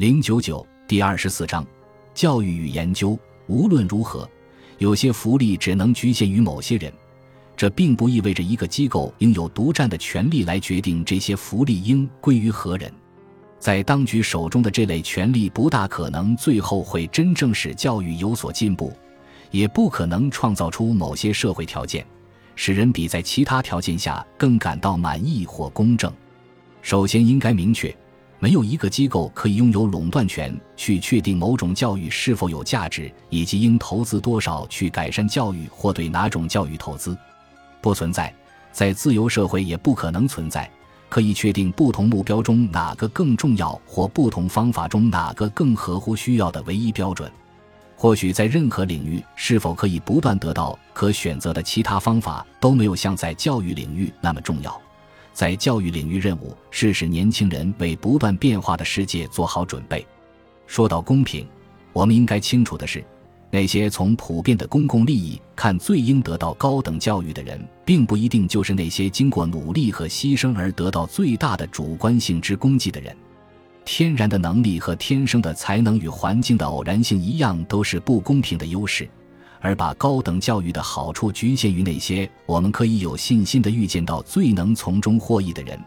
零九九第二十四章，教育与研究。无论如何，有些福利只能局限于某些人，这并不意味着一个机构应有独占的权利来决定这些福利应归于何人。在当局手中的这类权利，不大可能最后会真正使教育有所进步，也不可能创造出某些社会条件，使人比在其他条件下更感到满意或公正。首先，应该明确。没有一个机构可以拥有垄断权去确定某种教育是否有价值，以及应投资多少去改善教育或对哪种教育投资。不存在，在自由社会也不可能存在可以确定不同目标中哪个更重要或不同方法中哪个更合乎需要的唯一标准。或许在任何领域是否可以不断得到可选择的其他方法都没有像在教育领域那么重要。在教育领域，任务是使年轻人为不断变化的世界做好准备。说到公平，我们应该清楚的是，那些从普遍的公共利益看最应得到高等教育的人，并不一定就是那些经过努力和牺牲而得到最大的主观性之功绩的人。天然的能力和天生的才能与环境的偶然性一样，都是不公平的优势。而把高等教育的好处局限于那些我们可以有信心的预见到最能从中获益的人，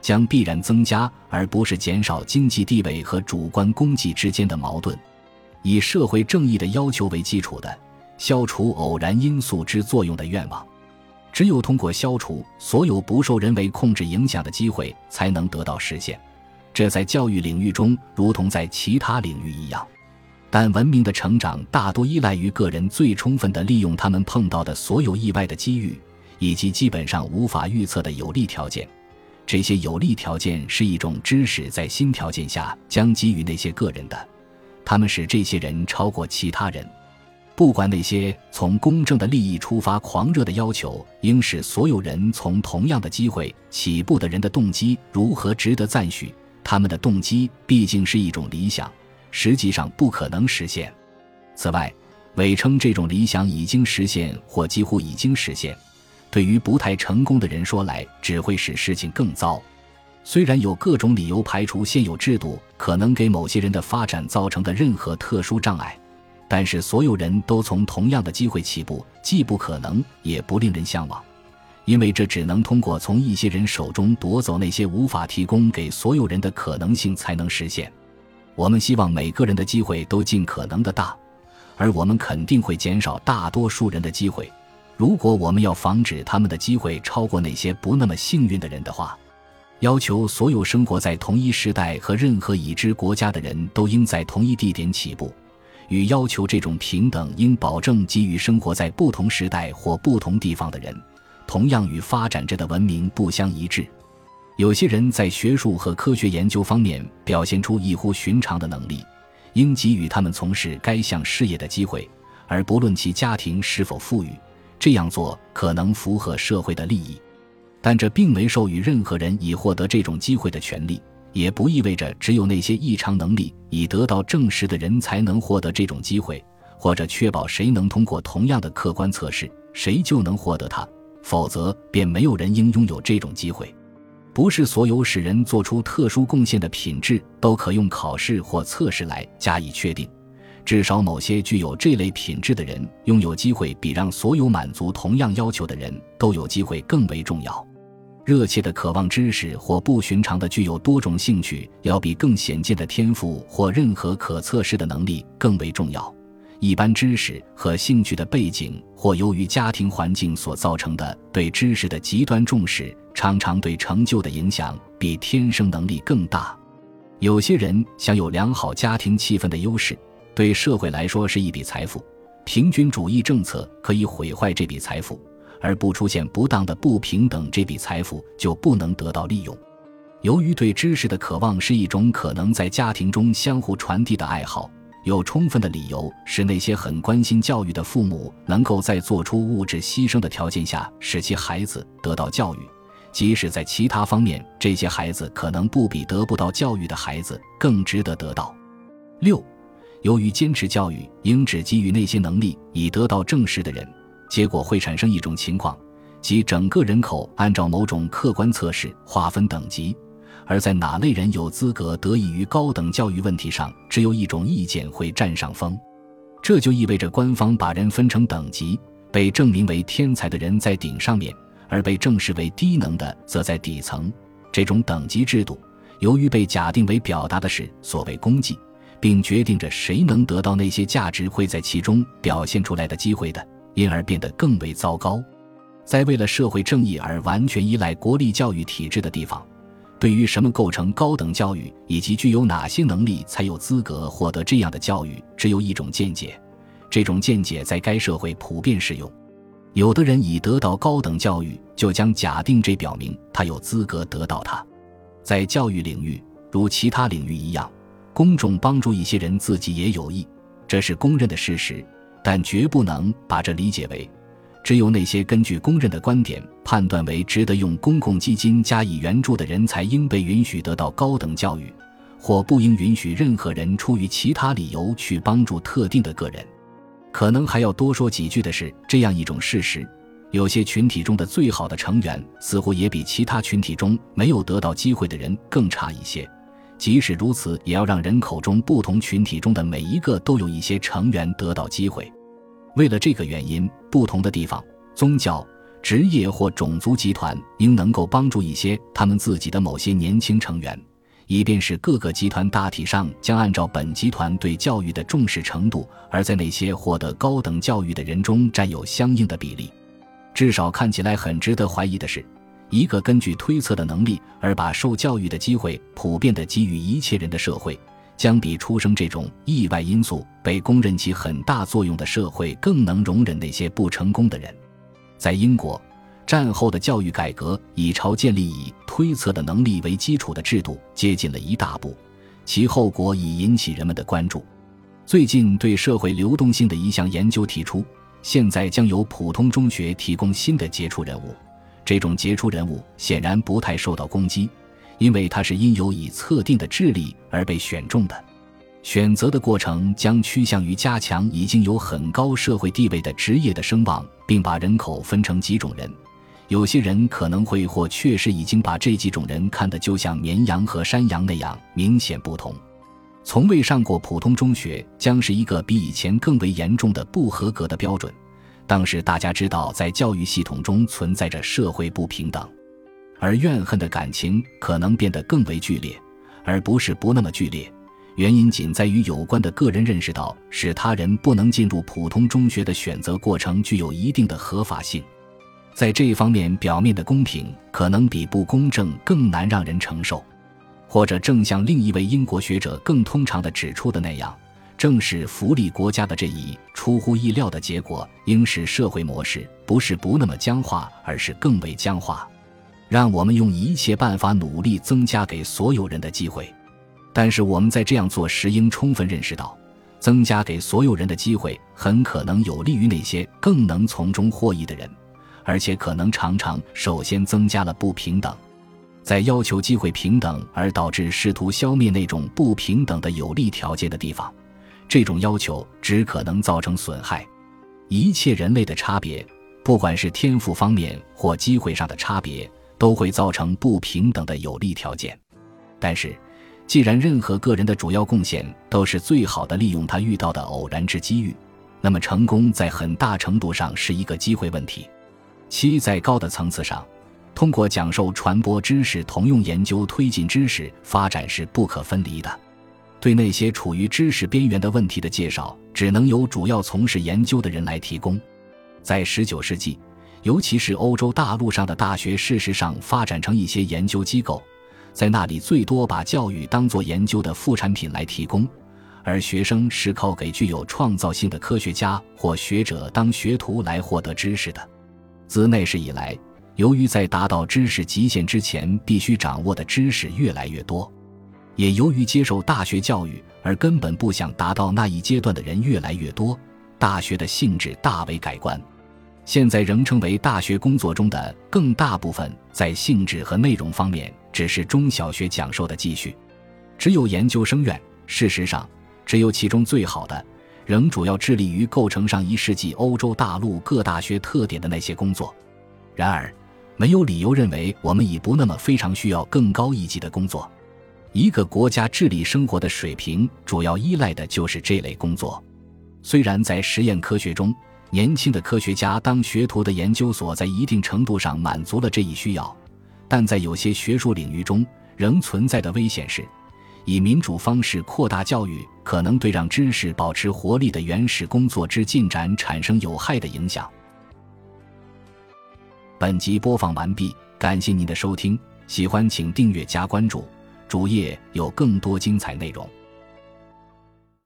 将必然增加而不是减少经济地位和主观功绩之间的矛盾。以社会正义的要求为基础的消除偶然因素之作用的愿望，只有通过消除所有不受人为控制影响的机会，才能得到实现。这在教育领域中如同在其他领域一样。但文明的成长大多依赖于个人最充分地利用他们碰到的所有意外的机遇，以及基本上无法预测的有利条件。这些有利条件是一种知识在新条件下将给予那些个人的，他们使这些人超过其他人。不管那些从公正的利益出发狂热的要求应使所有人从同样的机会起步的人的动机如何值得赞许，他们的动机毕竟是一种理想。实际上不可能实现。此外，伪称这种理想已经实现或几乎已经实现，对于不太成功的人说来，只会使事情更糟。虽然有各种理由排除现有制度可能给某些人的发展造成的任何特殊障碍，但是所有人都从同样的机会起步，既不可能，也不令人向往，因为这只能通过从一些人手中夺走那些无法提供给所有人的可能性才能实现。我们希望每个人的机会都尽可能的大，而我们肯定会减少大多数人的机会。如果我们要防止他们的机会超过那些不那么幸运的人的话，要求所有生活在同一时代和任何已知国家的人都应在同一地点起步，与要求这种平等应保证给予生活在不同时代或不同地方的人，同样与发展着的文明不相一致。有些人在学术和科学研究方面表现出异乎寻常的能力，应给予他们从事该项事业的机会，而不论其家庭是否富裕。这样做可能符合社会的利益，但这并没授予任何人以获得这种机会的权利，也不意味着只有那些异常能力已得到证实的人才能获得这种机会，或者确保谁能通过同样的客观测试，谁就能获得它，否则便没有人应拥有这种机会。不是所有使人做出特殊贡献的品质都可用考试或测试来加以确定。至少某些具有这类品质的人拥有机会，比让所有满足同样要求的人都有机会更为重要。热切的渴望知识或不寻常的具有多种兴趣，要比更显见的天赋或任何可测试的能力更为重要。一般知识和兴趣的背景，或由于家庭环境所造成的对知识的极端重视。常常对成就的影响比天生能力更大。有些人享有良好家庭气氛的优势，对社会来说是一笔财富。平均主义政策可以毁坏这笔财富，而不出现不当的不平等，这笔财富就不能得到利用。由于对知识的渴望是一种可能在家庭中相互传递的爱好，有充分的理由使那些很关心教育的父母能够在做出物质牺牲的条件下使其孩子得到教育。即使在其他方面，这些孩子可能不比得不到教育的孩子更值得得到。六，由于坚持教育应只给予那些能力已得到证实的人，结果会产生一种情况，即整个人口按照某种客观测试划分等级，而在哪类人有资格得益于高等教育问题上，只有一种意见会占上风。这就意味着官方把人分成等级，被证明为天才的人在顶上面，而被证实为低能的则在底层。这种等级制度，由于被假定为表达的是所谓功绩，并决定着谁能得到那些价值会在其中表现出来的机会的，因而变得更为糟糕。在为了社会正义而完全依赖国立教育体制的地方。对于什么构成高等教育，以及具有哪些能力才有资格获得这样的教育，只有一种见解。这种见解在该社会普遍适用。有的人已得到高等教育，就将假定这表明他有资格得到它。在教育领域，如其他领域一样，公众帮助一些人自己也有益，这是公认的事实，但绝不能把这理解为。只有那些根据公认的观点判断为值得用公共基金加以援助的人才应被允许得到高等教育，或不应允许任何人出于其他理由去帮助特定的个人。可能还要多说几句的是这样一种事实：有些群体中的最好的成员似乎也比其他群体中没有得到机会的人更差一些。即使如此，也要让人口中不同群体中的每一个都有一些成员得到机会。为了这个原因，不同的地方、宗教、职业或种族集团应能够帮助一些他们自己的某些年轻成员，以便使各个集团大体上将按照本集团对教育的重视程度，而在那些获得高等教育的人中占有相应的比例。至少看起来很值得怀疑的是，一个根据推测的能力而把受教育的机会普遍地给予一切人的社会。将比出生这种意外因素被公认起很大作用的社会更能容忍那些不成功的人。在英国，战后的教育改革已朝建立以推测的能力为基础的制度接近了一大步，其后果已引起人们的关注。最近对社会流动性的一项研究提出，现在将由普通中学提供新的杰出人物。这种杰出人物显然不太受到攻击。因为他是因有以测定的智力而被选中的，选择的过程将趋向于加强已经有很高社会地位的职业的声望，并把人口分成几种人。有些人可能会或确实已经把这几种人看得就像绵羊和山羊那样明显不同。从未上过普通中学将是一个比以前更为严重的不合格的标准。当时大家知道，在教育系统中存在着社会不平等。而怨恨的感情可能变得更为剧烈，而不是不那么剧烈。原因仅在于有关的个人认识到，使他人不能进入普通中学的选择过程具有一定的合法性。在这一方面，表面的公平可能比不公正更难让人承受。或者，正像另一位英国学者更通常的指出的那样，正是福利国家的这一出乎意料的结果，应使社会模式不是不那么僵化，而是更为僵化。让我们用一切办法努力增加给所有人的机会，但是我们在这样做时应充分认识到，增加给所有人的机会很可能有利于那些更能从中获益的人，而且可能常常首先增加了不平等。在要求机会平等而导致试图消灭那种不平等的有利条件的地方，这种要求只可能造成损害。一切人类的差别，不管是天赋方面或机会上的差别。都会造成不平等的有利条件，但是，既然任何个人的主要贡献都是最好的利用他遇到的偶然之机遇，那么成功在很大程度上是一个机会问题。七，在高的层次上，通过讲授传播知识同用研究推进知识发展是不可分离的。对那些处于知识边缘的问题的介绍，只能由主要从事研究的人来提供。在十九世纪。尤其是欧洲大陆上的大学，事实上发展成一些研究机构，在那里最多把教育当作研究的副产品来提供，而学生是靠给具有创造性的科学家或学者当学徒来获得知识的。自那时以来，由于在达到知识极限之前必须掌握的知识越来越多，也由于接受大学教育而根本不想达到那一阶段的人越来越多，大学的性质大为改观。现在仍称为大学工作中的更大部分，在性质和内容方面只是中小学讲授的继续。只有研究生院，事实上，只有其中最好的，仍主要致力于构成上一世纪欧洲大陆各大学特点的那些工作。然而，没有理由认为我们已不那么非常需要更高一级的工作。一个国家治理生活的水平，主要依赖的就是这类工作。虽然在实验科学中，年轻的科学家当学徒的研究所在一定程度上满足了这一需要，但在有些学术领域中，仍存在的危险是，以民主方式扩大教育可能对让知识保持活力的原始工作之进展产生有害的影响。本集播放完毕，感谢您的收听，喜欢请订阅加关注。主页有更多精彩内容。